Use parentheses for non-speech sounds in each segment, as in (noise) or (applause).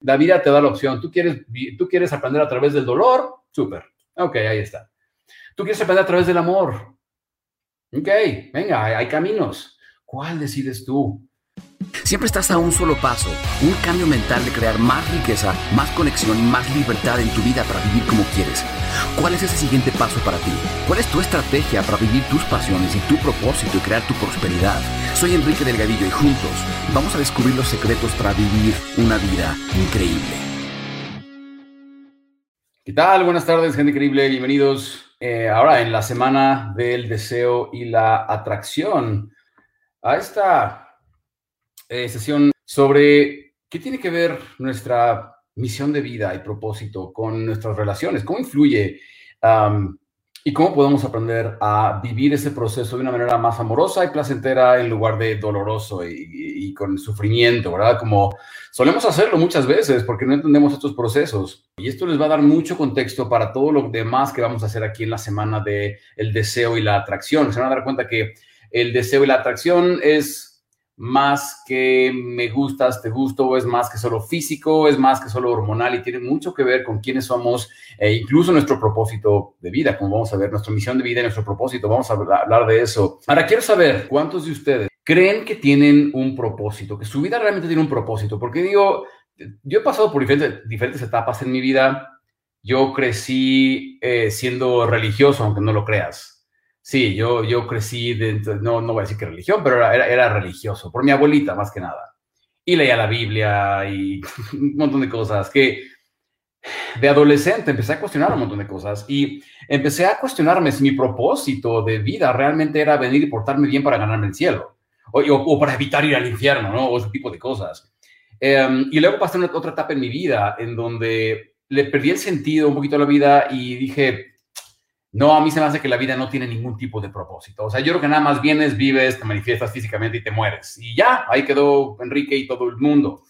La vida te da la opción. ¿Tú quieres, tú quieres aprender a través del dolor? Súper. Ok, ahí está. ¿Tú quieres aprender a través del amor? Ok, venga, hay, hay caminos. ¿Cuál decides tú? Siempre estás a un solo paso, un cambio mental de crear más riqueza, más conexión y más libertad en tu vida para vivir como quieres. ¿Cuál es ese siguiente paso para ti? ¿Cuál es tu estrategia para vivir tus pasiones y tu propósito y crear tu prosperidad? Soy Enrique Delgadillo y juntos vamos a descubrir los secretos para vivir una vida increíble. ¿Qué tal? Buenas tardes, gente increíble. Bienvenidos eh, ahora en la semana del deseo y la atracción a esta eh, sesión sobre qué tiene que ver nuestra misión de vida y propósito con nuestras relaciones, cómo influye y cómo podemos aprender a vivir ese proceso de una manera más amorosa y placentera en lugar de doloroso y, con sufrimiento, ¿verdad? Como solemos hacerlo muchas veces porque no entendemos estos procesos. Y esto les va a dar mucho contexto para todo lo demás que vamos a hacer aquí en la semana de el deseo y la atracción. Se van a dar cuenta que el deseo y la atracción es más que me gustas, te gusto, es más que solo físico, es más que solo hormonal y tiene mucho que ver con quiénes somos, e incluso nuestro propósito de vida, como vamos a ver, nuestra misión de vida y nuestro propósito, vamos a hablar de eso. Ahora, quiero saber cuántos de ustedes creen que tienen un propósito, que su vida realmente tiene un propósito, porque digo, yo he pasado por diferentes, diferentes etapas en mi vida, yo crecí eh, siendo religioso, aunque no lo creas. Sí, yo, yo crecí dentro, no, no voy a decir que religión, pero era, era, religioso, por mi abuelita más que nada. Y leía la Biblia y (laughs) un montón de cosas que de adolescente empecé a cuestionar un montón de cosas y empecé a cuestionarme si mi propósito de vida realmente era venir y portarme bien para ganarme el cielo o, o, para evitar ir al infierno, ¿no? O ese tipo de cosas. Em, y luego pasé otra etapa en mi vida en donde le perdí el sentido un poquito a la vida y dije, no, a mí se me hace que la vida no tiene ningún tipo de propósito. O sea, yo creo que nada más vienes, vives, te manifiestas físicamente y te mueres. Y ya, ahí quedó Enrique y todo el mundo.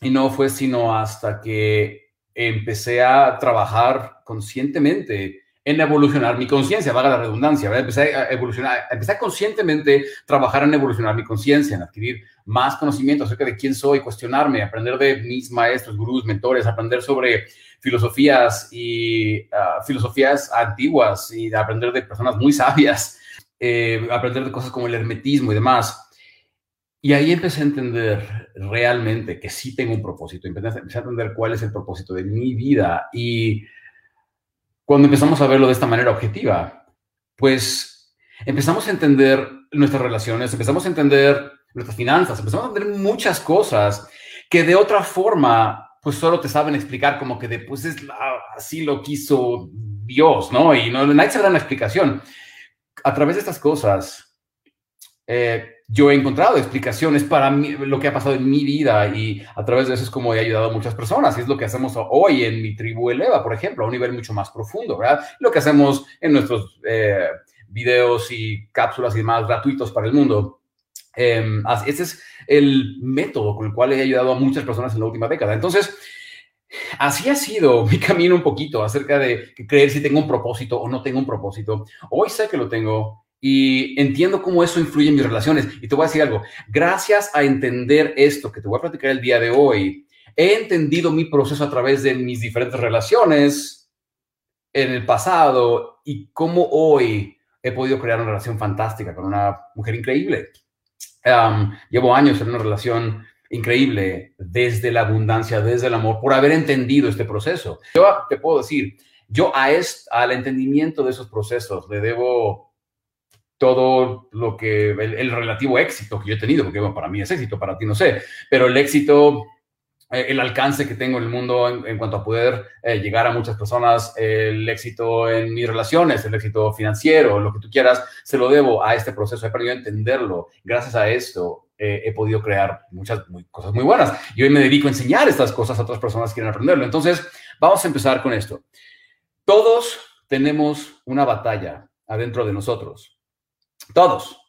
Y no fue sino hasta que empecé a trabajar conscientemente en evolucionar mi conciencia, vaga la redundancia, ¿verdad? Empecé a evolucionar, empecé a conscientemente trabajar en evolucionar mi conciencia, en adquirir más conocimiento acerca de quién soy, cuestionarme, aprender de mis maestros, gurús, mentores, aprender sobre filosofías y ah, filosofías antiguas y aprender de personas muy sabias, eh, aprender de cosas como el hermetismo y demás. Y ahí empecé a entender realmente que sí tengo un propósito, empecé, a entender cuál es el propósito de mi vida. Y cuando empezamos a verlo de esta manera objetiva, pues empezamos a entender nuestras relaciones, empezamos a entender nuestras finanzas, empezamos a entender muchas cosas que de otra forma pues solo te saben explicar como que de, pues es así lo quiso Dios, ¿no? Y no, nadie se da una explicación. A través de estas cosas, eh, yo he encontrado explicaciones para lo que ha pasado en mi vida y a través de eso es como he ayudado a muchas personas. Y es lo que hacemos hoy en mi tribu Eleva, por ejemplo, a un nivel mucho más profundo, ¿verdad? Lo que hacemos en nuestros eh, videos y cápsulas y demás gratuitos para el mundo. Eh, ese es el método con el cual he ayudado a muchas personas en la última década. Entonces, así ha sido (laughs) mi camino un poquito acerca de creer si tengo un propósito o no tengo un propósito. Hoy sé que lo tengo y entiendo cómo eso influye en mis relaciones. Y te voy a decir algo, gracias a entender esto que te voy a platicar el día de hoy, he entendido mi proceso a través de mis diferentes relaciones en el pasado y cómo hoy he podido crear una relación fantástica con una mujer increíble llevo años en una relación increíble desde la abundancia, desde el amor, por haber entendido este proceso. Yo te puedo decir, yo a este, al entendimiento de esos procesos le debo todo lo que, el, relativo éxito que yo he tenido, porque para mí es éxito, para ti no sé, pero el éxito el alcance que tengo en el mundo en, cuanto a poder eh, llegar a muchas personas, el éxito en mis relaciones, el éxito financiero, lo que tú quieras, se lo debo a este proceso. He perdido a entenderlo. Gracias a esto eh, he podido crear muchas cosas muy buenas. Y hoy me dedico a enseñar estas cosas a otras personas que quieren aprenderlo. Entonces, vamos a empezar con esto. Todos tenemos una batalla adentro de nosotros. Todos.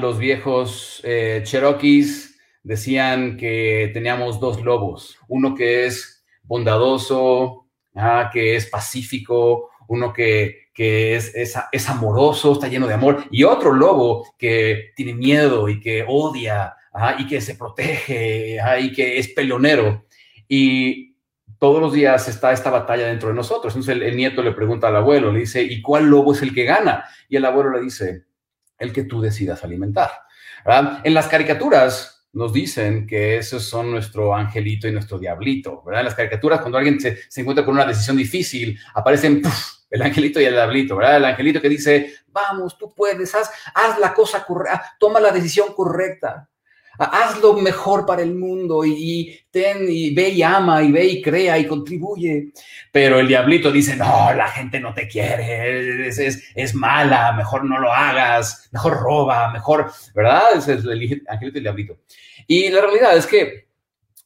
los viejos Cherokees decían que teníamos dos lobos, uno que es bondadoso, ah, que es pacífico, uno que, es, es, amoroso, está lleno de amor, y otro lobo que tiene miedo y que odia y que se protege y que es peleonero. Y todos los días está esta batalla dentro de nosotros. Entonces el, nieto le pregunta al abuelo, le dice, ¿y cuál lobo es el que gana? Y el abuelo le dice, el que tú decidas alimentar. En las caricaturas nos dicen que esos son nuestro angelito y nuestro diablito. ¿verdad? En las caricaturas, cuando alguien se, encuentra con una decisión difícil, aparecen el angelito y el diablito, ¿verdad? El angelito que dice, vamos, tú puedes, haz, haz la cosa correcta, toma la decisión correcta haz lo mejor para el mundo y, ten y ve y ama y ve y crea y contribuye. Pero el diablito dice, no, la gente no te quiere, es, es, mala, mejor no lo hagas, mejor roba, mejor, ¿verdad? Es el angelito y el diablito. Y la realidad es que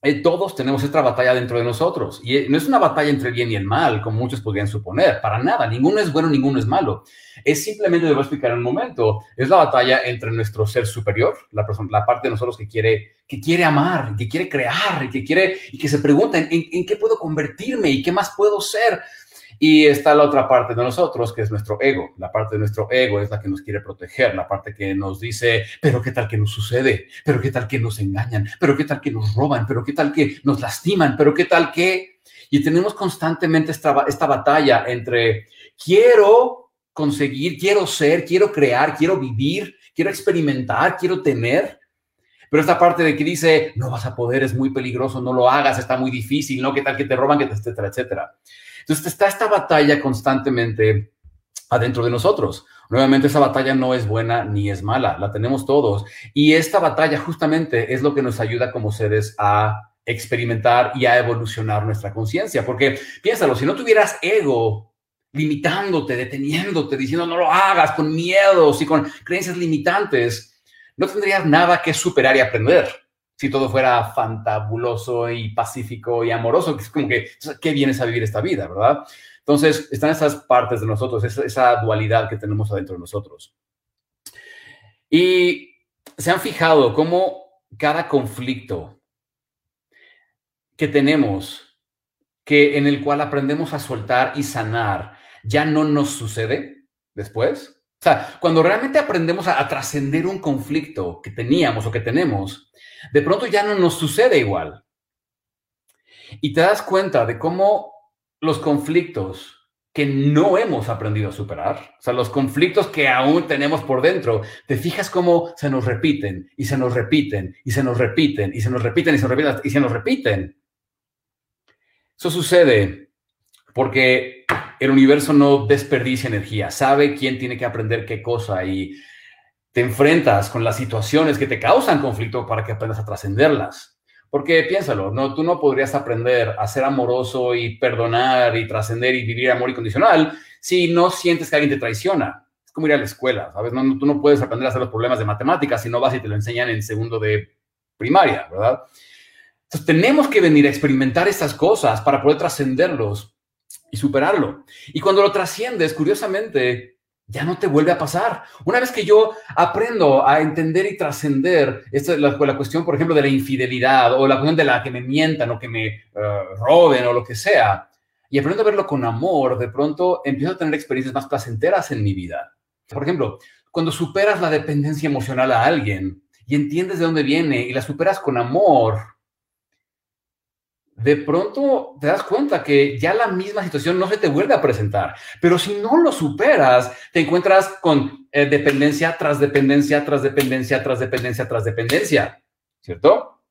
eh, todos tenemos esta batalla dentro de nosotros. Y eh, no es una batalla entre el bien y el mal, como muchos podrían suponer. Para nada. Ninguno es bueno, ninguno es malo. Es simplemente, debo explicar en un momento, es la batalla entre nuestro ser superior, la, persona, la parte de nosotros que quiere, que quiere amar, que quiere crear, que quiere, y que se pregunta en qué puedo convertirme y qué más puedo ser. Y está la otra parte de nosotros, que es nuestro ego. La parte de nuestro ego es la que nos quiere proteger, la parte que nos dice, pero qué tal que nos sucede, pero qué tal que nos engañan, pero qué tal que nos roban, pero qué tal que nos lastiman, pero qué tal que... Y tenemos constantemente esta, esta batalla entre quiero conseguir, quiero ser, quiero crear, quiero vivir, quiero experimentar, quiero tener. Pero esta parte de que dice, no vas a poder, es muy peligroso, no lo hagas, está muy difícil, no, qué tal que te roban, etcétera, etcétera. Entonces está esta batalla constantemente adentro de nosotros. Nuevamente, esa batalla no es buena ni es mala, la tenemos todos. Y esta batalla justamente es lo que nos ayuda como seres a experimentar y a evolucionar nuestra conciencia. Porque piénsalo, si no tuvieras ego limitándote, deteniéndote, diciendo no lo hagas, con miedos y con creencias limitantes, no tendrías nada que superar y aprender si todo fuera fantabuloso y pacífico y amoroso, que es como que, ¿qué vienes a vivir esta vida, verdad? Entonces, están esas partes de nosotros, esa, esa dualidad que tenemos adentro de nosotros. Y se han fijado cómo cada conflicto que tenemos, que en el cual aprendemos a soltar y sanar, ya no nos sucede después. O sea, cuando realmente aprendemos a trascender un conflicto que teníamos o que tenemos, de pronto ya no nos sucede igual. Y te das cuenta de cómo los conflictos que no hemos aprendido a superar, o sea, los conflictos que aún tenemos por dentro, te fijas cómo se nos repiten y se nos repiten y se nos repiten y se nos repiten y se nos repiten y se nos repiten. Eso sucede porque el universo no desperdicia energía, sabe quién tiene que aprender qué cosa y te enfrentas con las situaciones que te causan conflicto para que aprendas a trascenderlas. Porque piénsalo, no, tú no podrías aprender a ser amoroso y perdonar y trascender y vivir amor incondicional si no sientes que alguien te traiciona. Es como ir a la escuela, ¿sabes? No, tú no puedes aprender a hacer los problemas de matemáticas si no vas y te lo enseñan en segundo de primaria, ¿verdad? Entonces tenemos que venir a experimentar estas cosas para poder trascenderlos y superarlo. Y cuando lo trasciendes, curiosamente, ya no te vuelve a pasar. Una vez que yo aprendo a entender y trascender la, la, cuestión, por ejemplo, de la infidelidad o la cuestión de la que me mientan o que me eh, roben o lo que sea, y aprendo a verlo con amor, de pronto empiezo a tener experiencias más placenteras en mi vida. Por ejemplo, cuando superas la dependencia emocional a alguien y entiendes de dónde viene y la superas con amor, de pronto te das cuenta que ya la misma situación no se te vuelve a presentar. Pero si no lo superas, te encuentras con eh, dependencia tras dependencia, tras dependencia, tras dependencia, tras dependencia, ¿cierto?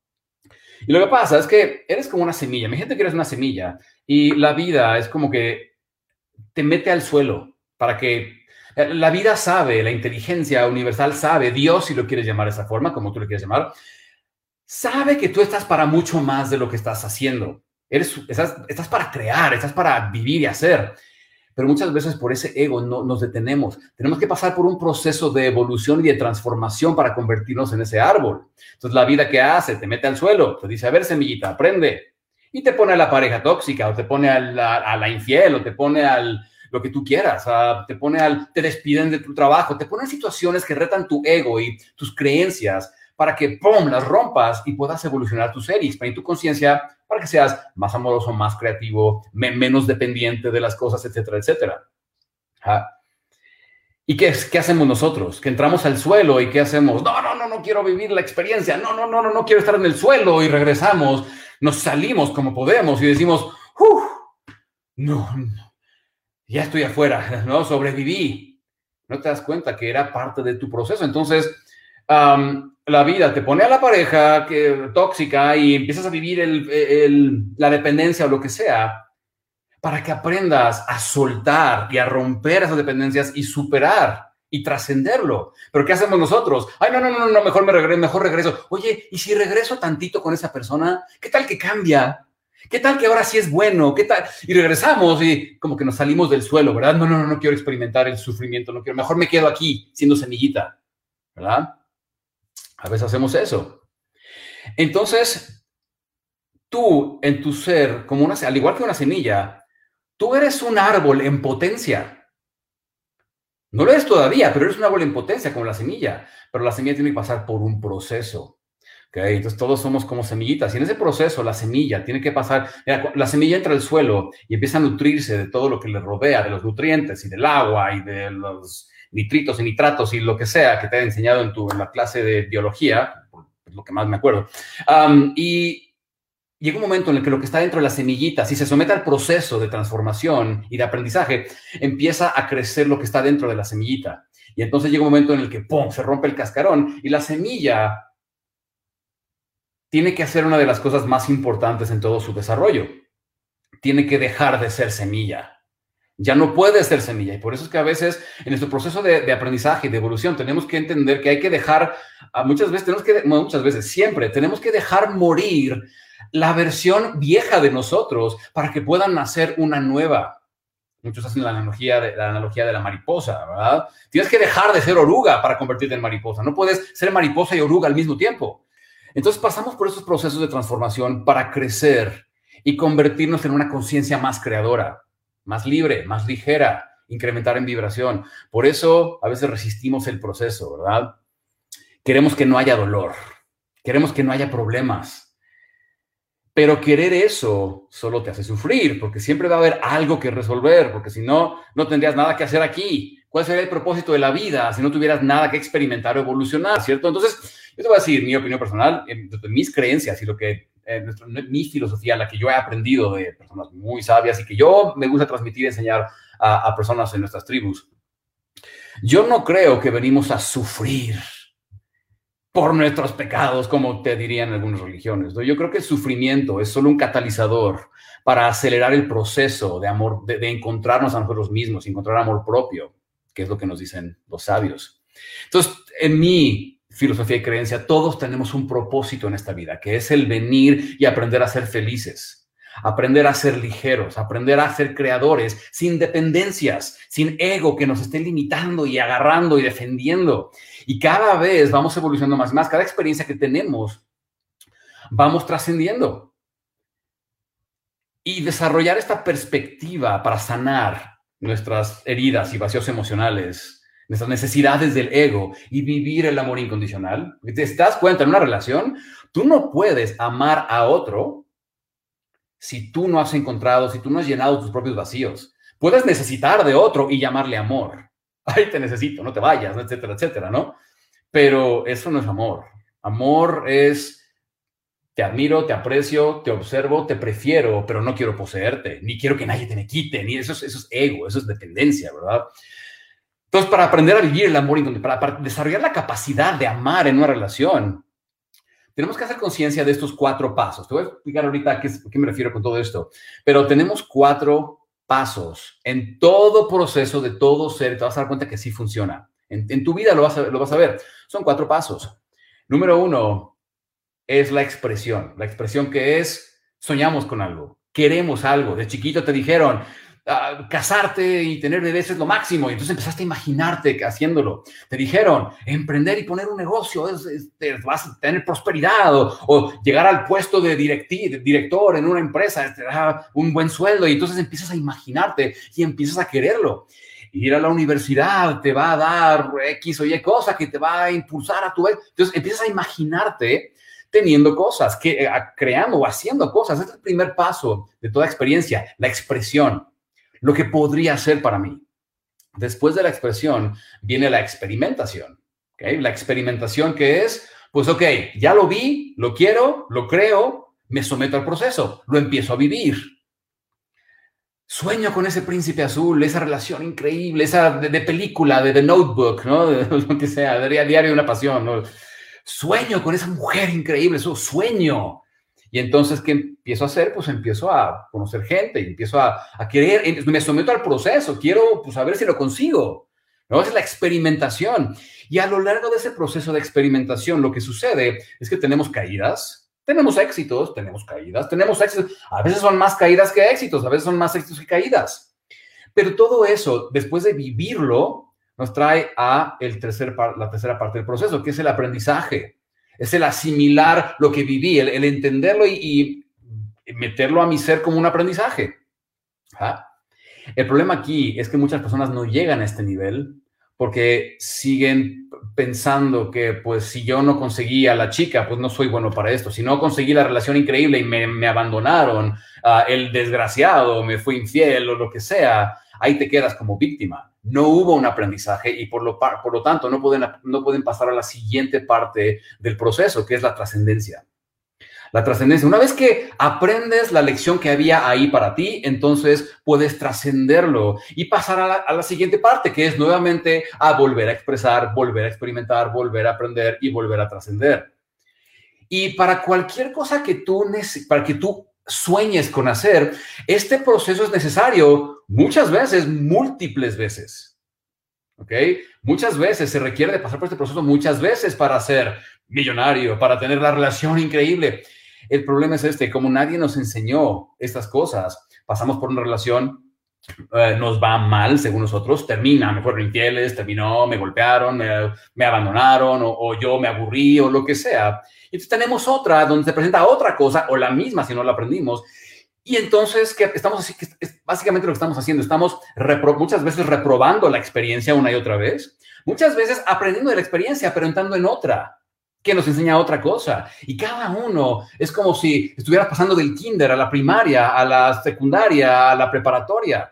Y lo que pasa es que eres como una semilla. Mi gente que eres una semilla y la vida es como que te mete al suelo para que eh, la vida sabe, la inteligencia universal sabe, Dios, si lo quieres llamar de esa forma, como tú lo quieres llamar, sabe que tú estás para mucho más de lo que estás haciendo. Eres, estás, para crear, estás para vivir y hacer. Pero muchas veces por ese ego no, nos detenemos. Tenemos que pasar por un proceso de evolución y de transformación para convertirnos en ese árbol. Entonces la vida que hace, te mete al suelo, te dice, a ver, semillita, aprende. Y te pone a la pareja tóxica, o te pone a la, infiel, o te pone al lo que tú quieras, te pone al, te despiden de tu trabajo, te ponen situaciones que retan tu ego y tus creencias para que, ¡pum!, las rompas y puedas evolucionar tu ser y expandir tu conciencia para que seas más amoroso, más creativo, menos dependiente de las cosas, etcétera, etcétera. ¿Y qué, qué hacemos nosotros? Que entramos al suelo y ¿qué hacemos? No, no, no, no quiero vivir la experiencia. No, no, no, no, no quiero estar en el suelo y regresamos. Nos salimos como podemos y decimos, Uf, no, no, ya estoy afuera, no, sobreviví. No te das cuenta que era parte de tu proceso. Entonces, la vida te pone a la pareja que, tóxica y empiezas a vivir la dependencia o lo que sea para que aprendas a soltar y a romper esas dependencias y superar y trascenderlo. Pero ¿qué hacemos nosotros? Ay, no, no, no, no, mejor me regreso, mejor regreso. Oye, ¿y si regreso tantito con esa persona? ¿Qué tal que cambia? ¿Qué tal que ahora sí es bueno? ¿Qué tal? Y regresamos y como que nos salimos del suelo, ¿verdad? No, no, no, no quiero experimentar el sufrimiento, no quiero, mejor me quedo aquí siendo semillita, ¿verdad? A veces hacemos eso. Entonces, tú en tu ser, como una, al igual que una semilla, tú eres un árbol en potencia. No lo eres todavía, pero eres un árbol en potencia como la semilla. Pero la semilla tiene que pasar por un proceso. ¿okay? Entonces todos somos como semillitas y en ese proceso la semilla tiene que pasar, la semilla entra al suelo y empieza a nutrirse de todo lo que le rodea, de los nutrientes y del agua y de los nitritos y nitratos y lo que sea que te he enseñado en, tu, la clase de biología, es lo que más me acuerdo. y llega un momento en el que lo que está dentro de la semillita, si se somete al proceso de transformación y de aprendizaje, empieza a crecer lo que está dentro de la semillita. Y entonces llega un momento en el que, ¡pum!, se rompe el cascarón y la semilla tiene que hacer una de las cosas más importantes en todo su desarrollo. Tiene que dejar de ser semilla. Ya no puede ser semilla. Y por eso es que a veces en nuestro proceso de, aprendizaje y de evolución tenemos que entender que hay que dejar, muchas veces, tenemos que, muchas veces, siempre, tenemos que dejar morir la versión vieja de nosotros para que puedan nacer una nueva. Muchos hacen la analogía, la analogía de la mariposa, ¿verdad? Tienes que dejar de ser oruga para convertirte en mariposa. No puedes ser mariposa y oruga al mismo tiempo. Entonces pasamos por esos procesos de transformación para crecer y convertirnos en una conciencia más creadora, más libre, más ligera, incrementar en vibración. Por eso a veces resistimos el proceso, ¿verdad? Queremos que no haya dolor, queremos que no haya problemas. Pero querer eso solo te hace sufrir, porque siempre va a haber algo que resolver, porque si no, no tendrías nada que hacer aquí. ¿Cuál sería el propósito de la vida si no tuvieras nada que experimentar o evolucionar, cierto? Entonces, yo te voy a decir mi opinión personal, mis creencias y lo que, eh, mi filosofía, la que yo he aprendido de personas muy sabias y que yo me gusta transmitir y enseñar a, a personas en nuestras tribus. Yo no creo que venimos a sufrir por nuestros pecados, como te dirían algunas religiones. Yo creo que el sufrimiento es solo un catalizador para acelerar el proceso de amor, de, de, encontrarnos a nosotros mismos, encontrar amor propio, que es lo que nos dicen los sabios. Entonces, en mí, filosofía y creencia, todos tenemos un propósito en esta vida, que es el venir y aprender a ser felices, aprender a ser ligeros, aprender a ser creadores, sin dependencias, sin ego que nos esté limitando y agarrando y defendiendo. Y cada vez vamos evolucionando más y más, cada experiencia que tenemos, vamos trascendiendo. Y desarrollar esta perspectiva para sanar nuestras heridas y vacíos emocionales nuestras necesidades del ego y vivir el amor incondicional. Porque te das cuenta en una relación, tú no puedes amar a otro si tú no has encontrado, si tú no has llenado tus propios vacíos. Puedes necesitar de otro y llamarle amor. (laughs) Ay, te necesito, no te vayas, etcétera, etcétera, ¿no? Pero eso no es amor. Amor es te admiro, te aprecio, te observo, te prefiero, pero no quiero poseerte, ni quiero que nadie te me quite, ni eso es, eso es ego, eso es dependencia, ¿verdad? Entonces, para aprender a vivir el amor, para, para desarrollar la capacidad de amar en una relación, tenemos que hacer conciencia de estos cuatro pasos. Te voy a explicar ahorita a qué, qué, me refiero con todo esto. Pero tenemos cuatro pasos en todo proceso de todo ser. Te vas a dar cuenta que sí funciona. En, en tu vida lo vas, a, lo vas a ver. Son cuatro pasos. Número uno es la expresión. La expresión que es, soñamos con algo, queremos algo. De chiquito te dijeron, casarte y tener bebés es lo máximo. Y entonces empezaste a imaginarte haciéndolo. Te dijeron, emprender y poner un negocio, es, vas a tener prosperidad o, llegar al puesto de director en una empresa, te da un buen sueldo. Y entonces empiezas a imaginarte y empiezas a quererlo. Ir a la universidad te va a dar X o Y cosa que te va a impulsar a tu vez. Entonces empiezas a imaginarte teniendo cosas, que, eh, creando o haciendo cosas. Este es el primer paso de toda experiencia, la expresión lo que podría ser para mí. Después de la expresión viene la experimentación. La experimentación que es, pues ok, ya lo vi, lo quiero, lo creo, me someto al proceso, lo empiezo a vivir. Sueño con ese príncipe azul, esa relación increíble, esa de, película, de The Notebook, ¿no? De, (laughs) lo que sea, diario de una pasión. Sueño con esa mujer increíble, eso, sueño. Y entonces, ¿qué empiezo a hacer? Pues empiezo a conocer gente, empiezo a, a querer, me someto al proceso, quiero pues, saber si lo consigo. ¿no? es la experimentación. Y a lo largo de ese proceso de experimentación, lo que sucede es que tenemos caídas, tenemos éxitos, tenemos caídas, tenemos éxitos. A veces son más caídas que éxitos, a veces son más éxitos que caídas. Pero todo eso, después de vivirlo, nos trae a el tercer la tercera parte del proceso, que es el aprendizaje. Es el asimilar lo que viví, el, entenderlo y, meterlo a mi ser como un aprendizaje. ¿Ah? El problema aquí es que muchas personas no llegan a este nivel porque siguen pensando que pues si yo no conseguí a la chica, pues no soy bueno para esto. Si no conseguí la relación increíble y me, abandonaron, ah, el desgraciado me fue infiel o lo que sea, ahí te quedas como víctima. No hubo un aprendizaje y por lo, por lo tanto no pueden, no pueden pasar a la siguiente parte del proceso, que es la trascendencia la trascendencia. Una vez que aprendes la lección que había ahí para ti, entonces puedes trascenderlo y pasar a la, siguiente parte, que es nuevamente a volver a expresar, volver a experimentar, volver a aprender y volver a trascender. Y para cualquier cosa que tú, para que tú sueñes con hacer, este proceso es necesario muchas veces, múltiples veces. ¿Ok? Muchas veces se requiere de pasar por este proceso muchas veces para ser millonario, para tener la relación increíble. El problema es este, como nadie nos enseñó estas cosas, pasamos por una relación, eh, nos va mal según nosotros, termina, me fueron infieles, terminó, me golpearon, me, abandonaron o, yo me aburrí o lo que sea. Entonces tenemos otra donde se presenta otra cosa o la misma si no la aprendimos. Y entonces, ¿qué estamos así? Es básicamente lo que estamos haciendo. Estamos muchas veces reprobando la experiencia una y otra vez. Muchas veces aprendiendo de la experiencia, pero entrando en otra que nos enseña otra cosa. Y cada uno es como si estuvieras pasando del kinder a la primaria, a la secundaria, a la preparatoria.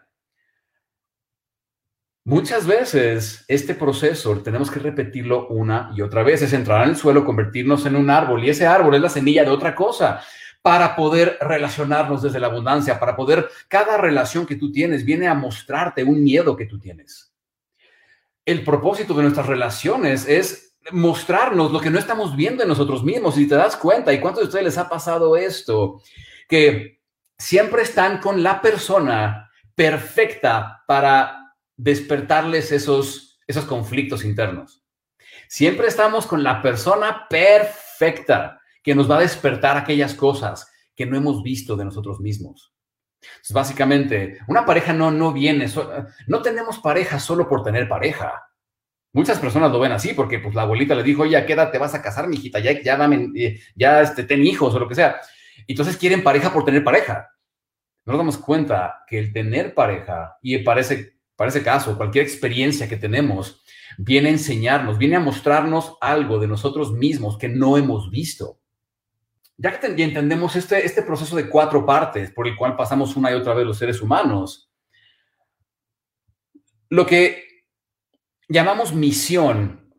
Muchas veces este proceso tenemos que repetirlo una y otra vez, es entrar en el suelo, convertirnos en un árbol y ese árbol es la semilla de otra cosa para poder relacionarnos desde la abundancia, para poder, cada relación que tú tienes viene a mostrarte un miedo que tú tienes. El propósito de nuestras relaciones es mostrarnos lo que no estamos viendo en nosotros mismos. Y te das cuenta, ¿y cuántos de ustedes les ha pasado esto? Que siempre están con la persona perfecta para despertarles esos, esos conflictos internos. Siempre estamos con la persona perfecta que nos va a despertar aquellas cosas que no hemos visto de nosotros mismos. básicamente, una pareja no, no viene, no tenemos pareja solo por tener pareja. Muchas personas lo ven así porque pues la abuelita le dijo, oye, ¿a qué edad te vas a casar, mijita? Ya, ya dame, eh, ya este, ten hijos o lo que sea. Entonces quieren pareja por tener pareja. No nos damos cuenta que el tener pareja, y parece, para ese caso, cualquier experiencia que tenemos, viene a enseñarnos, viene a mostrarnos algo de nosotros mismos que no hemos visto. Ya que entendemos este, este proceso de cuatro partes por el cual pasamos una y otra vez los seres humanos, lo que llamamos misión,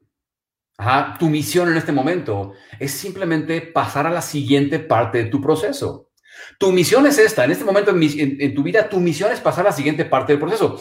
tu misión en este momento es simplemente pasar a la siguiente parte de tu proceso. Tu misión es esta, en este momento en, tu vida, tu misión es pasar a la siguiente parte del proceso.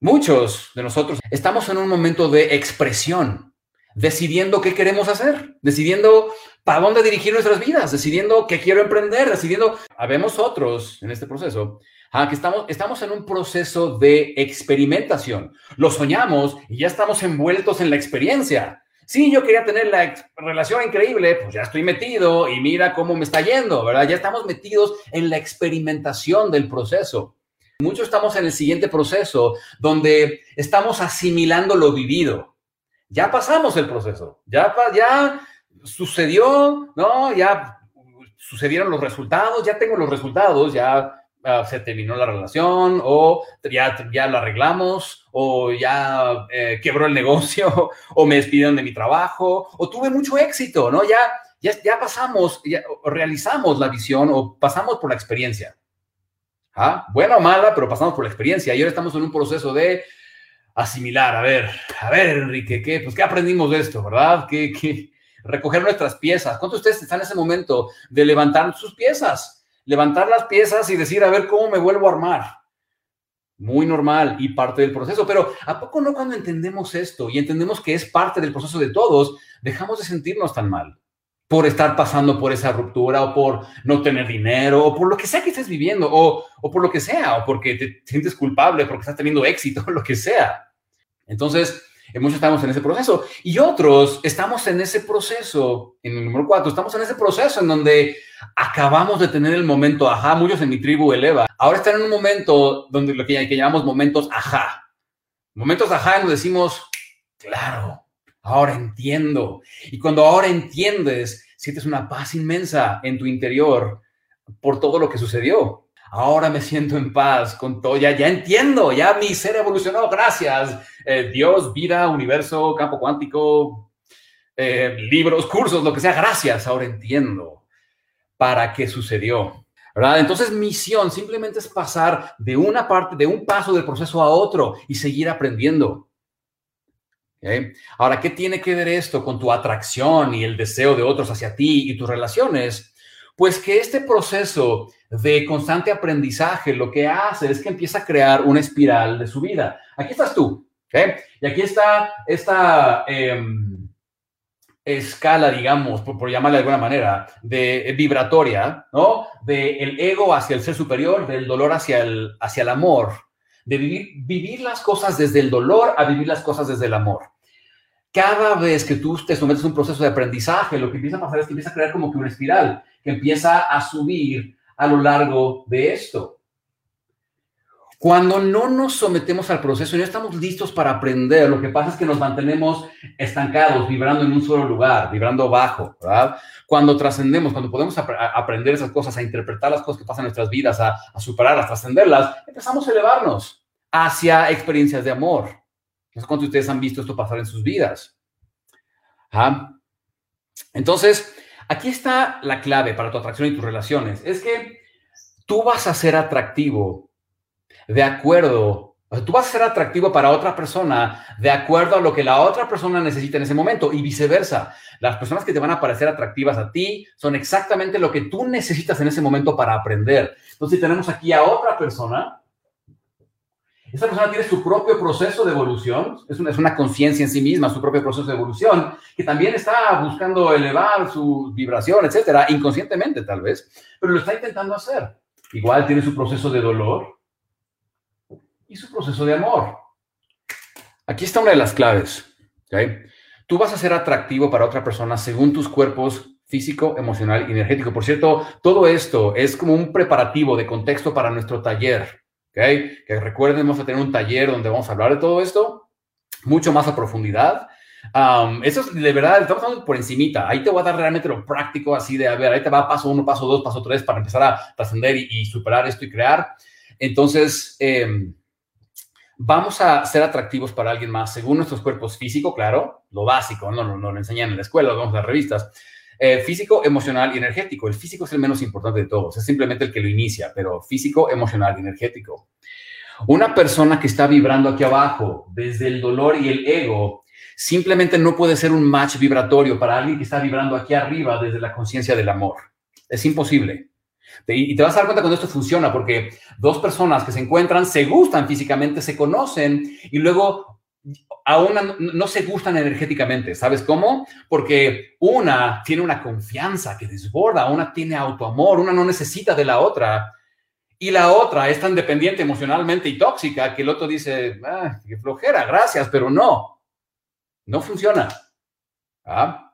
Muchos de nosotros estamos en un momento de expresión, decidiendo qué queremos hacer, decidiendo para dónde dirigir nuestras vidas, decidiendo qué quiero emprender, decidiendo, habemos otros en este proceso Que estamos, estamos en un proceso de experimentación. Lo soñamos y ya estamos envueltos en la experiencia. Sí, yo quería tener la relación increíble, pues ya estoy metido y mira cómo me está yendo, ¿verdad? Ya estamos metidos en la experimentación del proceso. Muchos estamos en el siguiente proceso donde estamos asimilando lo vivido. Ya pasamos el proceso, ya, ya sucedió, ¿no? Ya sucedieron los resultados, ya tengo los resultados, ya Ah, se terminó la relación o ya, ya lo arreglamos o ya eh, quebró el negocio (laughs) o me despidieron de mi trabajo o tuve mucho éxito, ¿no? Ya, ya, ya pasamos, ya realizamos la visión o pasamos por la experiencia. ¿Ah? Buena o mala, pero pasamos por la experiencia y ahora estamos en un proceso de asimilar. A ver, a ver, Enrique, ¿qué, pues, ¿qué aprendimos de esto, verdad? ¿Qué, qué? Recoger nuestras piezas. ¿Cuántos de ustedes están en ese momento de levantar sus piezas? Levantar las piezas y decir, a ver, ¿cómo me vuelvo a armar? Muy normal y parte del proceso, pero ¿a poco no cuando entendemos esto y entendemos que es parte del proceso de todos, dejamos de sentirnos tan mal? por estar pasando por esa ruptura o por no tener dinero o por lo que sea que estés viviendo o, o por lo que sea o porque te sientes culpable porque estás teniendo éxito (laughs) lo que sea. Entonces, muchos estamos en ese proceso y otros estamos en ese proceso, en el número cuatro, estamos en ese proceso en donde acabamos de tener el momento ajá, muchos en mi tribu eleva, ahora están en un momento donde lo que, que llamamos momentos ajá, momentos ajá donde decimos, claro, ahora entiendo. Y cuando ahora entiendes, sientes una paz inmensa en tu interior por todo lo que sucedió. Ahora me siento en paz con todo, ya, ya entiendo, ya mi ser evolucionó, gracias. Eh, Dios, vida, universo, campo cuántico, eh, libros, cursos, lo que sea, gracias, ahora entiendo para qué sucedió. ¿verdad? Entonces, misión simplemente es pasar de una parte, de un paso del proceso a otro y seguir aprendiendo. Ahora, ¿qué tiene que ver esto con tu atracción y el deseo de otros hacia ti y tus relaciones? Pues que este proceso de constante aprendizaje lo que hace es que empieza a crear una espiral de su vida. Aquí estás tú, Y aquí está esta em, escala, digamos, por, llamarla de alguna manera, de vibratoria, ¿no? De el ego hacia el ser superior, del dolor hacia el, hacia el amor, de vivir, vivir las cosas desde el dolor a vivir las cosas desde el amor cada vez que tú te sometes a un proceso de aprendizaje, lo que empieza a pasar es que empieza a crear como que una espiral que empieza a subir a lo largo de esto. Cuando no nos sometemos al proceso y no estamos listos para aprender, lo que pasa es que nos mantenemos estancados, vibrando en un solo lugar, vibrando bajo. Cuando trascendemos, cuando podemos ap aprender esas cosas, a interpretar las cosas que pasan en nuestras vidas, a, a superarlas, trascenderlas, empezamos a elevarnos hacia experiencias de amor, cuántos de ustedes han visto esto pasar en sus vidas. Entonces, aquí está la clave para tu atracción y tus relaciones. Es que tú vas a ser atractivo de acuerdo, tú vas a ser atractivo para otra persona de acuerdo a lo que la otra persona necesita en ese momento y viceversa. Las personas que te van a parecer atractivas a ti son exactamente lo que tú necesitas en ese momento para aprender. Entonces, tenemos aquí a otra persona esa persona tiene su propio proceso de evolución, es una, conciencia en sí misma, su propio proceso de evolución, que también está buscando elevar su vibración, etcétera, inconscientemente tal vez, pero lo está intentando hacer. Igual tiene su proceso de dolor y su proceso de amor. Aquí está una de las claves. ¿okay? Tú vas a ser atractivo para otra persona según tus cuerpos físico, emocional y energético. Por cierto, todo esto es como un preparativo de contexto para nuestro taller. ¿Ok? Que recuerden, vamos a tener un taller donde vamos a hablar de todo esto, mucho más a profundidad. eso es de verdad, estamos hablando por encimita. Ahí te voy a dar realmente lo práctico, así de, a ver, ahí te va paso uno, paso dos, paso tres para empezar a trascender y, superar esto y crear. Entonces, em, vamos a ser atractivos para alguien más según nuestros cuerpos físico, claro, lo básico, no, no, no lo enseñan en la escuela, lo vemos en las revistas. Eh, físico, emocional y energético. El físico es el menos importante de todos, es simplemente el que lo inicia, pero físico, emocional y energético. Una persona que está vibrando aquí abajo, desde el dolor y el ego, simplemente no puede ser un match vibratorio para alguien que está vibrando aquí arriba desde la conciencia del amor. Es imposible. Y te vas a dar cuenta cuando esto funciona, porque dos personas que se encuentran, se gustan físicamente, se conocen y luego aún no se gustan energéticamente. ¿Sabes cómo? Porque una tiene una confianza que desborda, una tiene autoamor, una no necesita de la otra. Y la otra es tan dependiente emocionalmente y tóxica que el otro dice, ah, qué flojera, gracias, pero no. No funciona. ¿Ah?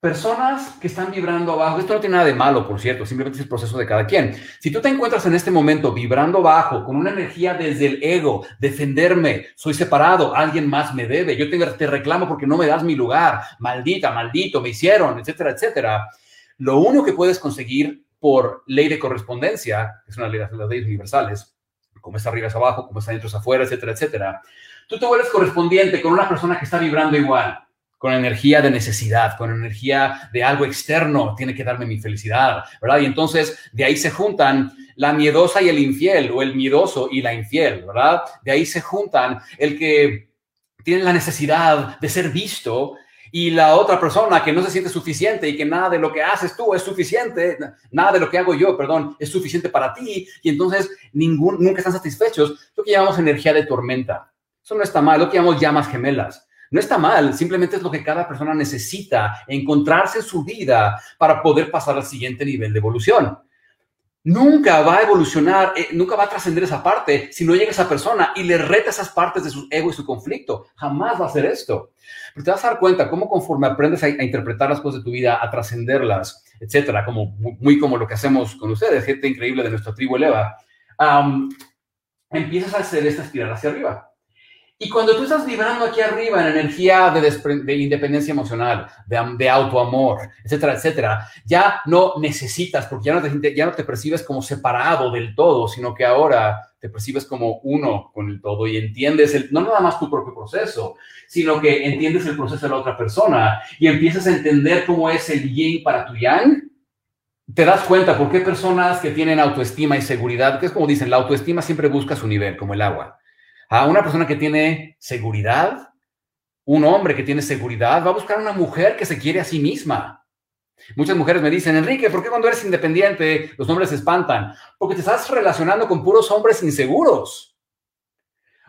Personas que están vibrando bajo, esto no tiene nada de malo, por cierto, simplemente es el proceso de cada quien. Si tú te encuentras en este momento vibrando bajo, con una energía desde el ego, defenderme, soy separado, alguien más me debe, yo te, te reclamo porque no me das mi lugar, maldita, maldito, me hicieron, etcétera, etcétera. Lo único que puedes conseguir por ley de correspondencia, que es una de las leyes universales, como es arriba es abajo, como está dentro es afuera, etcétera, etcétera, tú te vuelves correspondiente con una persona que está vibrando igual con energía de necesidad, con energía de algo externo, tiene que darme mi felicidad, ¿verdad? Y entonces de ahí se juntan la miedosa y el infiel, o el miedoso y la infiel, ¿verdad? De ahí se juntan el que tiene la necesidad de ser visto y la otra persona que no se siente suficiente y que nada de lo que haces tú es suficiente, nada de lo que hago yo, perdón, es suficiente para ti y entonces ningún, nunca están satisfechos, lo que llamamos energía de tormenta. Eso no está mal, lo que llamamos llamas gemelas. No está mal, simplemente es lo que cada persona necesita encontrarse en su vida para poder pasar al siguiente nivel de evolución nunca va a evolucionar, eh, nunca va a trascender esa parte si no llega esa persona y le reta esas partes de su ego y su conflicto. Jamás va a hacer esto. Pero te vas a dar cuenta cómo conforme aprendes a, interpretar las cosas de tu vida, a trascenderlas, etcétera, como muy como lo que hacemos con ustedes, gente increíble de nuestra tribu Eleva, empiezas a hacer esta espiral hacia arriba. Y cuando tú estás vibrando aquí arriba en energía de, independencia emocional, de, autoamor, etcétera, etcétera, ya no necesitas, porque ya no, te, ya no te percibes como separado del todo, sino que ahora te percibes como uno con el todo y entiendes el, no nada más tu propio proceso, sino que entiendes el proceso de la otra persona y empiezas a entender cómo es el yin para tu yang. Te das cuenta por qué personas que tienen autoestima y seguridad, que es como dicen, la autoestima siempre busca su nivel, como el agua a una persona que tiene seguridad, un hombre que tiene seguridad, va a buscar una mujer que se quiere a sí misma. Muchas mujeres me dicen, Enrique, ¿por qué cuando eres independiente los hombres se espantan? Porque te estás relacionando con puros hombres inseguros.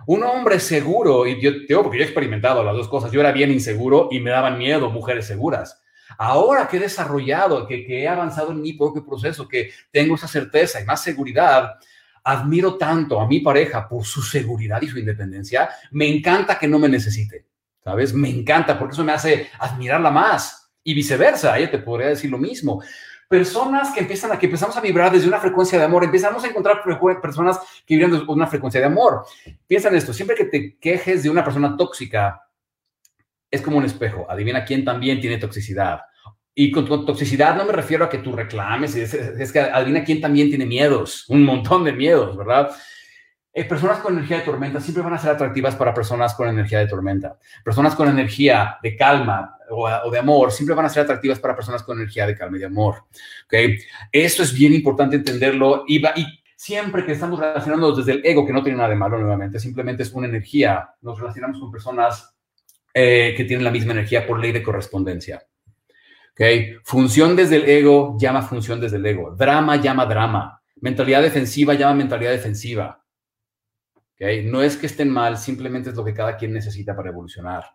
Un hombre seguro, y yo digo porque yo he experimentado las dos cosas, yo era bien inseguro y me daban miedo mujeres seguras. Ahora que he desarrollado, que, que he avanzado en mi propio proceso, que tengo esa certeza y más seguridad, admiro tanto a mi pareja por su seguridad y su independencia, me encanta que no me necesite, ¿sabes? Me encanta porque eso me hace admirarla más y viceversa, ella te podría decir lo mismo. Personas que empiezan a que empezamos a vibrar desde una frecuencia de amor, empezamos a encontrar personas que vibran desde una frecuencia de amor. Piensa en esto, siempre que te quejes de una persona tóxica, es como un espejo. Adivina quién también tiene toxicidad. Y con, toxicidad no me refiero a que tú reclames, es, que adivina quién también tiene miedos, un montón de miedos, ¿verdad? Eh, personas con energía de tormenta siempre van a ser atractivas para personas con energía de tormenta. Personas con energía de calma o, de amor siempre van a ser atractivas para personas con energía de calma y de amor. ¿okay? Esto es bien importante entenderlo y, y siempre que estamos relacionándonos desde el ego, que no tiene nada de malo nuevamente, simplemente es una energía, nos relacionamos con personas eh, que tienen la misma energía por ley de correspondencia. Okay. Función desde el ego llama función desde el ego. Drama llama drama. Mentalidad defensiva llama mentalidad defensiva. Okay. No es que estén mal, simplemente es lo que cada quien necesita para evolucionar.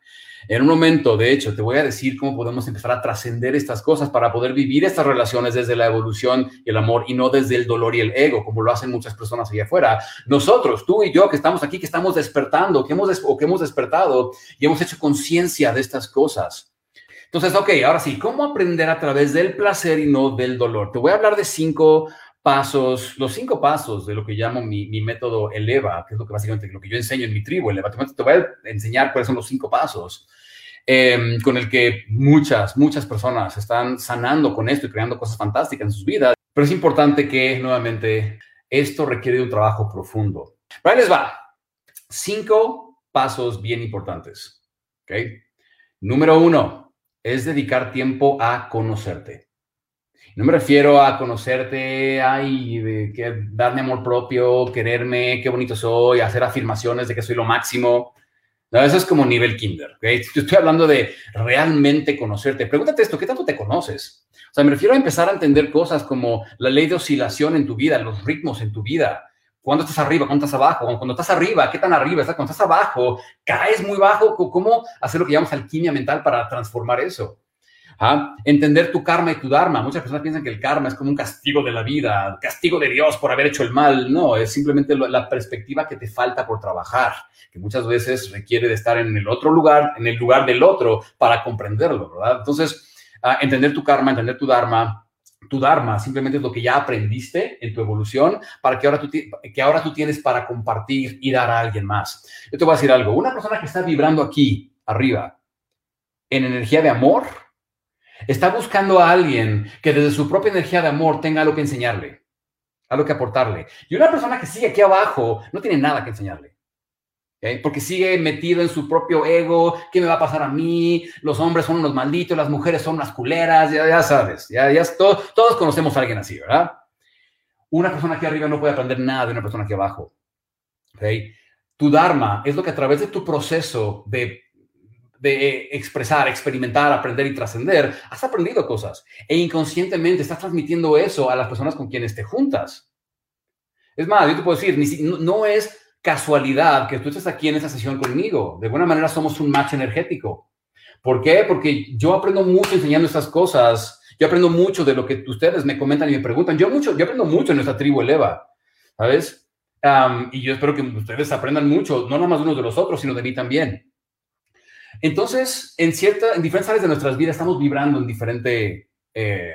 En un momento, de hecho, te voy a decir cómo podemos empezar a trascender estas cosas para poder vivir estas relaciones desde la evolución y el amor y no desde el dolor y el ego, como lo hacen muchas personas allá afuera. Nosotros, tú y yo, que estamos aquí, que estamos despertando, que hemos, o que hemos despertado y hemos hecho conciencia de estas cosas entonces, ok, ahora sí, ¿cómo aprender a través del placer y no del dolor? Te voy a hablar de cinco pasos, los cinco pasos de lo que llamo mi, método ELEVA, que es lo que básicamente lo que yo enseño en mi tribu, ELEVA. Te voy a enseñar cuáles son los cinco pasos em, con el que muchas, muchas personas están sanando con esto y creando cosas fantásticas en sus vidas. Pero es importante que, nuevamente, esto requiere un trabajo profundo. Pero ahí les va. Cinco pasos bien importantes. ¿Ok? Número uno, es dedicar tiempo a conocerte. No me refiero a conocerte, ay, que darme amor propio, quererme, qué bonito soy, hacer afirmaciones de que soy lo máximo. No, eso es como nivel kinder, estoy hablando de realmente conocerte. Pregúntate esto, ¿qué tanto te conoces? O sea, me refiero a empezar a entender cosas como la ley de oscilación en tu vida, los ritmos en tu vida, cuando estás arriba, cuando estás abajo, cuando estás arriba, qué tan arriba estás, cuando estás abajo, caes muy bajo, cómo hacer lo que llamamos alquimia mental para transformar eso. Entender tu karma y tu dharma. Muchas personas piensan que el karma es como un castigo de la vida, castigo de Dios por haber hecho el mal. No, es simplemente la perspectiva que te falta por trabajar, que muchas veces requiere de estar en el otro lugar, en el lugar del otro para comprenderlo. Entonces, ah, entender tu karma, entender tu dharma, tu Dharma simplemente es lo que ya aprendiste en tu evolución para que ahora tú, que ahora tú tienes para compartir y dar a alguien más. Yo te voy a decir algo, una persona que está vibrando aquí, arriba, en energía de amor, está buscando a alguien que desde su propia energía de amor tenga algo que enseñarle, algo que aportarle. Y una persona que sigue aquí abajo no tiene nada que enseñarle. Porque sigue metido en su propio ego, ¿qué me va a pasar a mí? Los hombres son unos malditos, las mujeres son unas culeras, ya, sabes, ya, todos conocemos a alguien así, ¿verdad? Una persona aquí arriba no puede aprender nada de una persona aquí abajo. ¿okay? Tu Dharma es lo que a través de tu proceso de, expresar, experimentar, aprender y trascender, has aprendido cosas. E inconscientemente estás transmitiendo eso a las personas con quienes te juntas. Es más, yo te puedo decir, no es casualidad que tú estés aquí en esta sesión conmigo. De alguna manera somos un match energético. ¿Por qué? Porque yo aprendo mucho enseñando estas cosas. Yo aprendo mucho de lo que ustedes me comentan y me preguntan. Yo, mucho, yo aprendo mucho en nuestra tribu Eleva, ¿sabes? y yo espero que ustedes aprendan mucho, no nada más unos de los otros, sino de mí también. Entonces, en, cierta, en diferentes áreas de nuestras vidas estamos vibrando en diferente eh,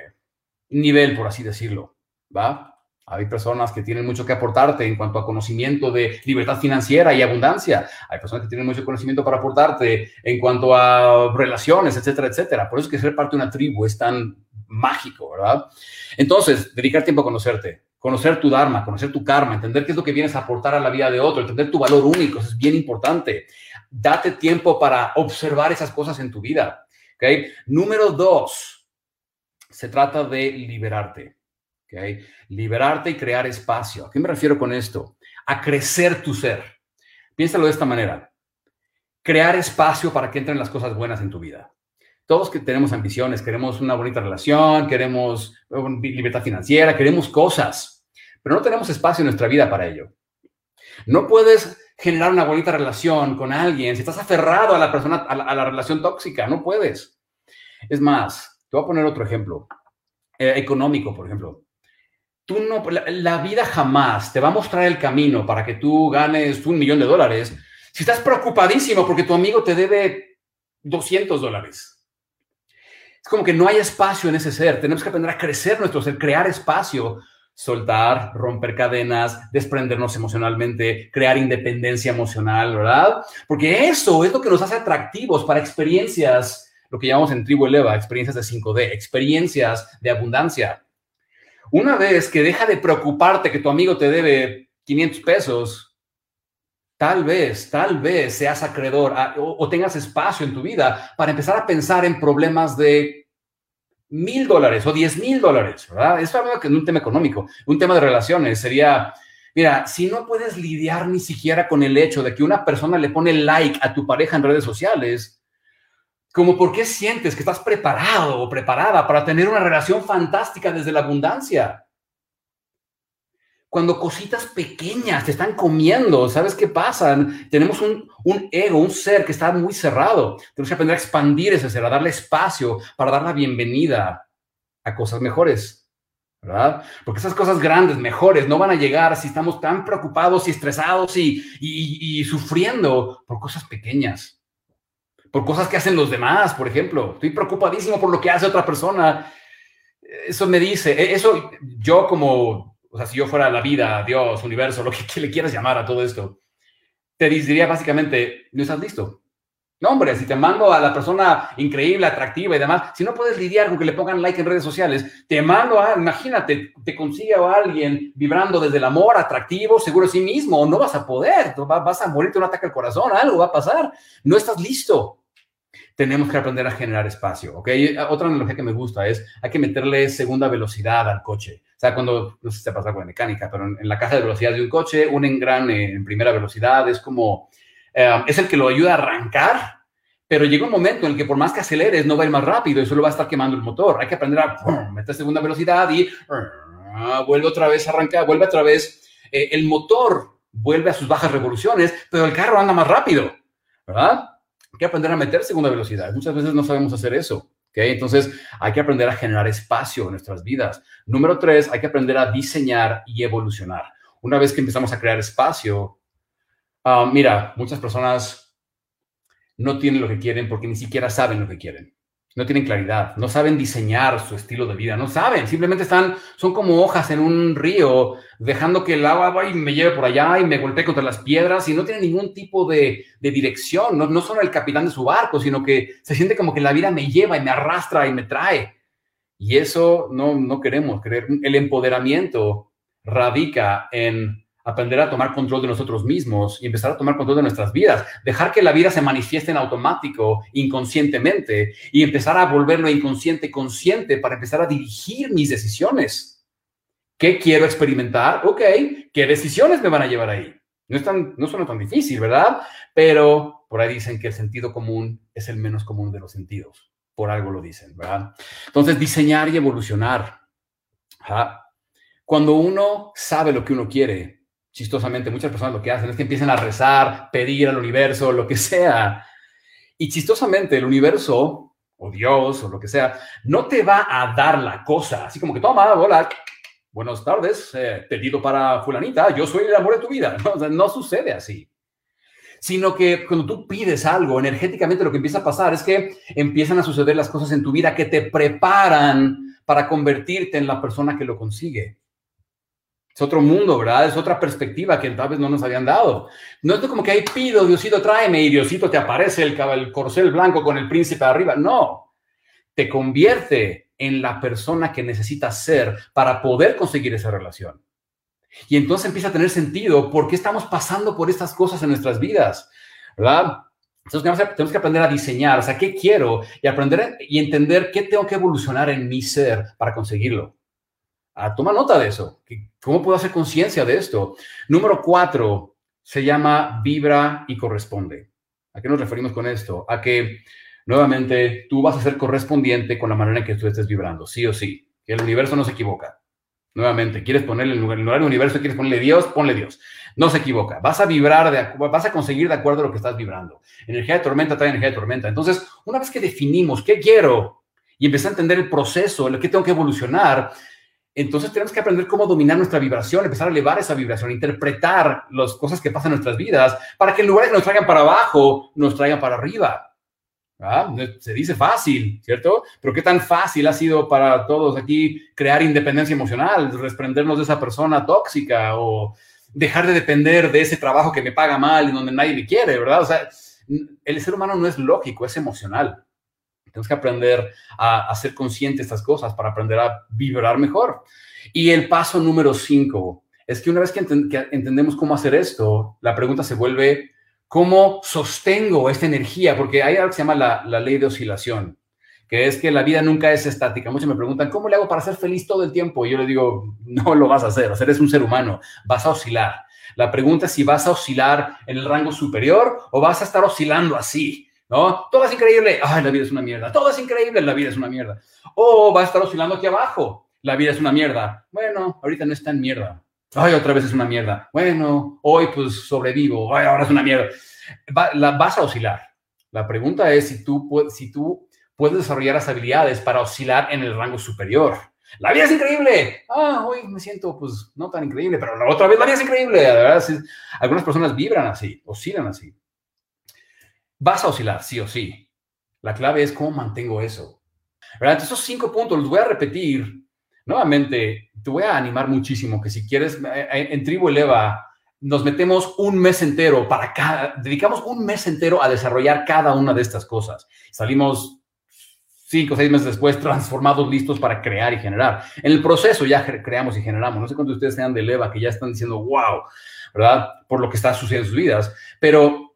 nivel, por así decirlo, ¿va? Hay personas que tienen mucho que aportarte en cuanto a conocimiento de libertad financiera y abundancia. Hay personas que tienen mucho conocimiento para aportarte en cuanto a relaciones, etcétera, etcétera. Por eso es que ser parte de una tribu es tan mágico, ¿verdad? Entonces, dedicar tiempo a conocerte, conocer tu Dharma, conocer tu karma, entender qué es lo que vienes a aportar a la vida de otro, entender tu valor único, eso es bien importante. Date tiempo para observar esas cosas en tu vida. ¿okay? Número dos, se trata de liberarte. Liberarte y crear espacio. ¿A qué me refiero con esto? A crecer tu ser. Piénsalo de esta manera. Crear espacio para que entren las cosas buenas en tu vida. Todos que tenemos ambiciones, queremos una bonita relación, queremos libertad financiera, queremos cosas, pero no tenemos espacio en nuestra vida para ello. No puedes generar una bonita relación con alguien si estás aferrado a la persona, a la, relación tóxica, no puedes. Es más, te voy a poner otro ejemplo, eh, económico, por ejemplo tú no, la, vida jamás te va a mostrar el camino para que tú ganes un millón de dólares si estás preocupadísimo porque tu amigo te debe 200 dólares. Es como que no hay espacio en ese ser. Tenemos que aprender a crecer nuestro ser, crear espacio, soltar, romper cadenas, desprendernos emocionalmente, crear independencia emocional, ¿verdad? Porque eso es lo que nos hace atractivos para experiencias, lo que llamamos en Tribu Eleva, experiencias de 5D, experiencias de abundancia. Una vez que deja de preocuparte que tu amigo te debe 500 pesos, tal vez, tal vez seas acreedor o, tengas espacio en tu vida para empezar a pensar en problemas de mil dólares o diez mil dólares, ¿verdad? Eso habla que en un tema económico, un tema de relaciones sería, mira, si no puedes lidiar ni siquiera con el hecho de que una persona le pone like a tu pareja en redes sociales, como por qué sientes que estás preparado o preparada para tener una relación fantástica desde la abundancia. Cuando cositas pequeñas te están comiendo, ¿sabes qué pasa? Tenemos un, ego, un ser que está muy cerrado. Tenemos que aprender a expandir ese ser, a darle espacio para dar la bienvenida a cosas mejores, ¿verdad? Porque esas cosas grandes, mejores, no van a llegar si estamos tan preocupados y estresados y, y sufriendo por cosas pequeñas por cosas que hacen los demás, por ejemplo. Estoy preocupadísimo por lo que hace otra persona. Eso me dice, e, eso yo como, o sea, si yo fuera la vida, Dios, universo, lo que, le quieras llamar a todo esto, te diría básicamente, no estás listo. No, hombre, si te mando a la persona increíble, atractiva y demás, si no puedes lidiar con que le pongan like en redes sociales, te mando a, imagínate, te consigue a alguien vibrando desde el amor, atractivo, seguro de sí mismo, no vas a poder, vas a morirte un ataque al corazón, algo va a pasar, no estás listo tenemos que aprender a generar espacio, ¿ok? Otra analogía que me gusta es, hay que meterle segunda velocidad al coche. O sea, cuando, no sé si te pasa con mecánica, pero en, la caja de velocidad de un coche, un engrane en primera velocidad es como, eh, es el que lo ayuda a arrancar, pero llega un momento en el que por más que aceleres no va a ir más rápido y solo va a estar quemando el motor. Hay que aprender a meter segunda velocidad y vuelve otra vez a arrancar, vuelve otra vez. Eh, el motor vuelve a sus bajas revoluciones, pero el carro anda más rápido, ¿verdad? Que aprender a meter segunda velocidad. Muchas veces no sabemos hacer eso. ¿okay? Entonces, hay que aprender a generar espacio en nuestras vidas. Número tres, hay que aprender a diseñar y evolucionar. Una vez que empezamos a crear espacio, ah, mira, muchas personas no tienen lo que quieren porque ni siquiera saben lo que quieren no tienen claridad, no saben diseñar su estilo de vida, no saben, simplemente están, son como hojas en un río, dejando que el agua vaya y me lleve por allá y me golpee contra las piedras y no tienen ningún tipo de, dirección, no, no son el capitán de su barco, sino que se siente como que la vida me lleva y me arrastra y me trae. Y eso no, no queremos, creer. El empoderamiento radica en aprender a tomar control de nosotros mismos y empezar a tomar control de nuestras vidas, dejar que la vida se manifieste en automático, inconscientemente, y empezar a volverlo inconsciente consciente para empezar a dirigir mis decisiones. ¿Qué quiero experimentar? Ok, ¿qué decisiones me van a llevar ahí? No, es tan, no suena tan difícil, ¿verdad? Pero por ahí dicen que el sentido común es el menos común de los sentidos. Por algo lo dicen, ¿verdad? Entonces, diseñar y evolucionar. Cuando uno sabe lo que uno quiere, chistosamente, muchas personas lo que hacen es que empiezan a rezar, pedir al universo, lo que sea. Y chistosamente, el universo, o Dios, o lo que sea, no te va a dar la cosa. Así como que toma, hola, buenas tardes, eh, pedido para fulanita, yo soy el amor de tu vida. (laughs) No, no sucede así. Sino que cuando tú pides algo, energéticamente lo que empieza a pasar es que empiezan a suceder las cosas en tu vida que te preparan para convertirte en la persona que lo consigue. Es otro mundo, ¿verdad? Es otra perspectiva que tal vez no nos habían dado. No es como que ahí pido, Diosito, tráeme y Diosito te aparece el, el corcel blanco con el príncipe arriba. No, te convierte en la persona que necesitas ser para poder conseguir esa relación. Y entonces empieza a tener sentido por qué estamos pasando por estas cosas en nuestras vidas, ¿verdad? Entonces tenemos que aprender a diseñar, o sea, ¿qué quiero? Y aprender y entender qué tengo que evolucionar en mi ser para conseguirlo. Ah, toma nota de eso. ¿Cómo puedo hacer conciencia de esto? Número cuatro se llama vibra y corresponde. ¿A qué nos referimos con esto? A que, nuevamente, tú vas a ser correspondiente con la manera en que tú estés vibrando, sí o sí. El universo no se equivoca. Nuevamente, quieres ponerle en lugar, del universo, quieres ponerle Dios, ponle Dios. No se equivoca. Vas a vibrar, de, vas a conseguir de acuerdo a lo que estás vibrando. Energía de tormenta trae energía de tormenta. Entonces, una vez que definimos qué quiero y empecé a entender el proceso, el que tengo que evolucionar, entonces tenemos que aprender cómo dominar nuestra vibración, empezar a elevar esa vibración, interpretar las cosas que pasan en nuestras vidas para que en lugar de que nos traigan para abajo, nos traigan para arriba. ¿Ah? Se dice fácil, ¿cierto? Pero qué tan fácil ha sido para todos aquí crear independencia emocional, desprendernos de esa persona tóxica o dejar de depender de ese trabajo que me paga mal y donde nadie me quiere, ¿verdad? O sea, el ser humano no es lógico, es emocional. Tenemos que aprender a, ser conscientes de estas cosas para aprender a vibrar mejor. Y el paso número cinco es que una vez que, entendemos cómo hacer esto, la pregunta se vuelve, ¿cómo sostengo esta energía? Porque hay algo que se llama la, ley de oscilación, que es que la vida nunca es estática. Muchos me preguntan, ¿cómo le hago para ser feliz todo el tiempo? Y yo le digo, (laughs) no lo vas a hacer, o eres un ser humano, vas a oscilar. La pregunta es si vas a oscilar en el rango superior o vas a estar oscilando así. ¿No? Todo es increíble, ay, la vida es una mierda. Todo es increíble, la vida es una mierda. O va a estar oscilando aquí abajo, la vida es una mierda. Bueno, ahorita no está en mierda. Ay, otra vez es una mierda. Bueno, hoy pues sobrevivo, ay, ahora es una mierda. la, vas a oscilar. La pregunta es si tú, si tú puedes desarrollar las habilidades para oscilar en el rango superior. La vida es increíble. Ah, hoy me siento pues no tan increíble, pero la otra vez la vida es increíble. La verdad, algunas personas vibran así, oscilan así. Vas a oscilar, sí o sí. La clave es cómo mantengo eso. ¿Verdad? esos cinco puntos los voy a repetir. Nuevamente, te voy a animar muchísimo que si quieres, eh, eh, en Tribu Eleva nos metemos un mes entero para cada, dedicamos un mes entero a desarrollar cada una de estas cosas. Salimos cinco o seis meses después transformados, listos para crear y generar. En el proceso ya creamos y generamos. No sé cuántos de ustedes sean de Eleva que ya están diciendo, wow, ¿verdad? Por lo que está sucediendo en sus vidas. Pero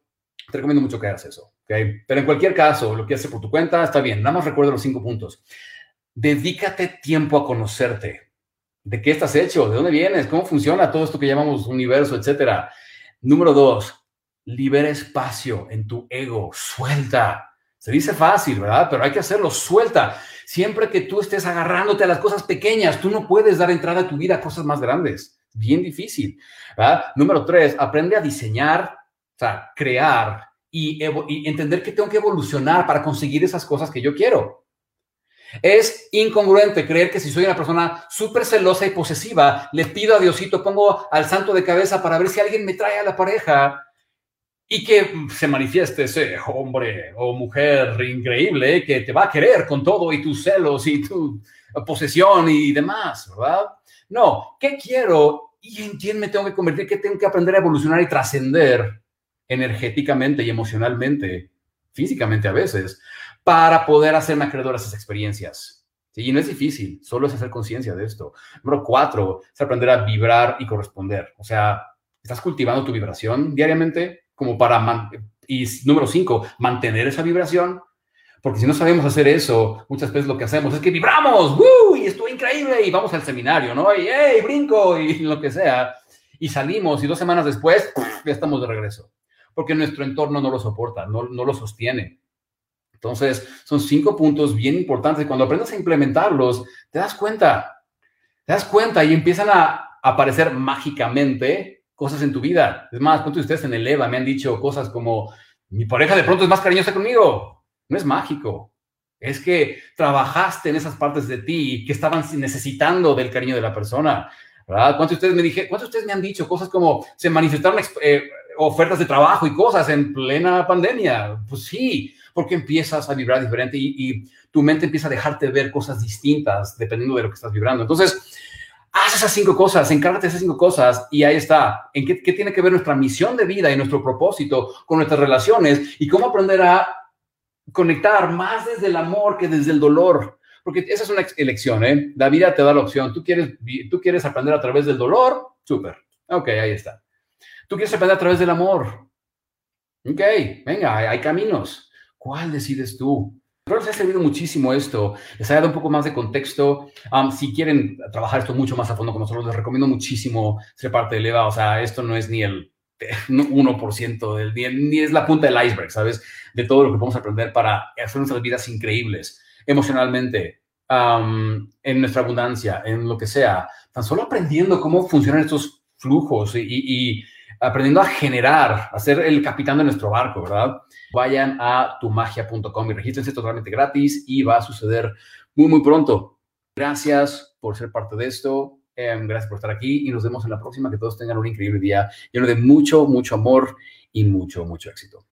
te recomiendo mucho que hagas eso. ¿okay? Pero en cualquier caso, lo que haces por tu cuenta está bien. Nada más recuerda los cinco puntos. Dedícate tiempo a conocerte. ¿De qué estás hecho? ¿De dónde vienes? ¿Cómo funciona todo esto que llamamos universo, etcétera? Número dos, libera espacio en tu ego. Suelta. Se dice fácil, ¿verdad? Pero hay que hacerlo. Suelta. Siempre que tú estés agarrándote a las cosas pequeñas, tú no puedes dar entrada a tu vida a cosas más grandes. Bien difícil. ¿verdad? Número tres, aprende a diseñar o sea, crear y, entender que tengo que evolucionar para conseguir esas cosas que yo quiero. Es incongruente creer que si soy una persona súper celosa y posesiva, le pido a Diosito, pongo al santo de cabeza para ver si alguien me trae a la pareja y que se manifieste ese hombre o mujer increíble que te va a querer con todo y tus celos y tu posesión y demás, ¿verdad? No, ¿qué quiero y en quién me tengo que convertir? ¿Qué tengo que aprender a evolucionar y trascender? Energéticamente y emocionalmente, físicamente a veces, para poder hacerme acreedor a esas experiencias. Y no es difícil, solo es hacer conciencia de esto. Número cuatro, es aprender a vibrar y corresponder. O sea, estás cultivando tu vibración diariamente como para... y número cinco, mantener esa vibración. Porque si no sabemos hacer eso, muchas veces lo que hacemos es que vibramos, ¡Woo! y estuvo increíble, y vamos al seminario, ¿no? Y ¡hey, brinco! y lo que sea. Y salimos, y dos semanas después, ya estamos de regreso. Porque nuestro entorno no lo soporta, no, no lo sostiene. Entonces, son cinco puntos bien importantes. Cuando aprendas a implementarlos, te das cuenta, te das cuenta y empiezan a aparecer mágicamente cosas en tu vida. Es más, ¿cuántos de ustedes en el EVA me han dicho cosas como, mi pareja de pronto es más cariñosa conmigo? No es mágico. Es que trabajaste en esas partes de ti que estaban necesitando del cariño de la persona. ¿verdad? ¿Cuántos de ustedes me dije, cuántos ustedes me han dicho cosas como se manifestaron eh, ofertas de trabajo y cosas en plena pandemia? Pues sí, porque empiezas a vibrar diferente y, tu mente empieza a dejarte ver cosas distintas dependiendo de lo que estás vibrando. Entonces, haz esas cinco cosas, encárgate de esas cinco cosas y ahí está. ¿En qué, tiene que ver nuestra misión de vida y nuestro propósito con nuestras relaciones y cómo aprender a conectar más desde el amor que desde el dolor. Porque esa es una elección, ¿eh? La vida te da la opción. Tú quieres, tú quieres aprender a través del dolor, súper. Ok, ahí está. Tú quieres aprender a través del amor. Ok, venga, hay, caminos. ¿Cuál decides tú? Que les ha servido muchísimo esto. Les ha dado un poco más de contexto. si quieren trabajar esto mucho más a fondo con nosotros, les recomiendo muchísimo ser parte de EVA. O sea, esto no es ni el (laughs) 1% del día, ni es la punta del iceberg, ¿sabes? De todo lo que podemos aprender para hacer nuestras vidas increíbles, emocionalmente, en nuestra abundancia, en lo que sea. Tan solo aprendiendo cómo funcionan estos flujos y, aprendiendo a generar, a ser el capitán de nuestro barco, ¿verdad? Vayan a tumagia.com y regístrense totalmente gratis y va a suceder muy, muy pronto. Gracias por ser parte de esto. Em, gracias por estar aquí y nos vemos en la próxima. Que todos tengan un increíble día lleno de mucho, mucho amor y mucho, mucho éxito.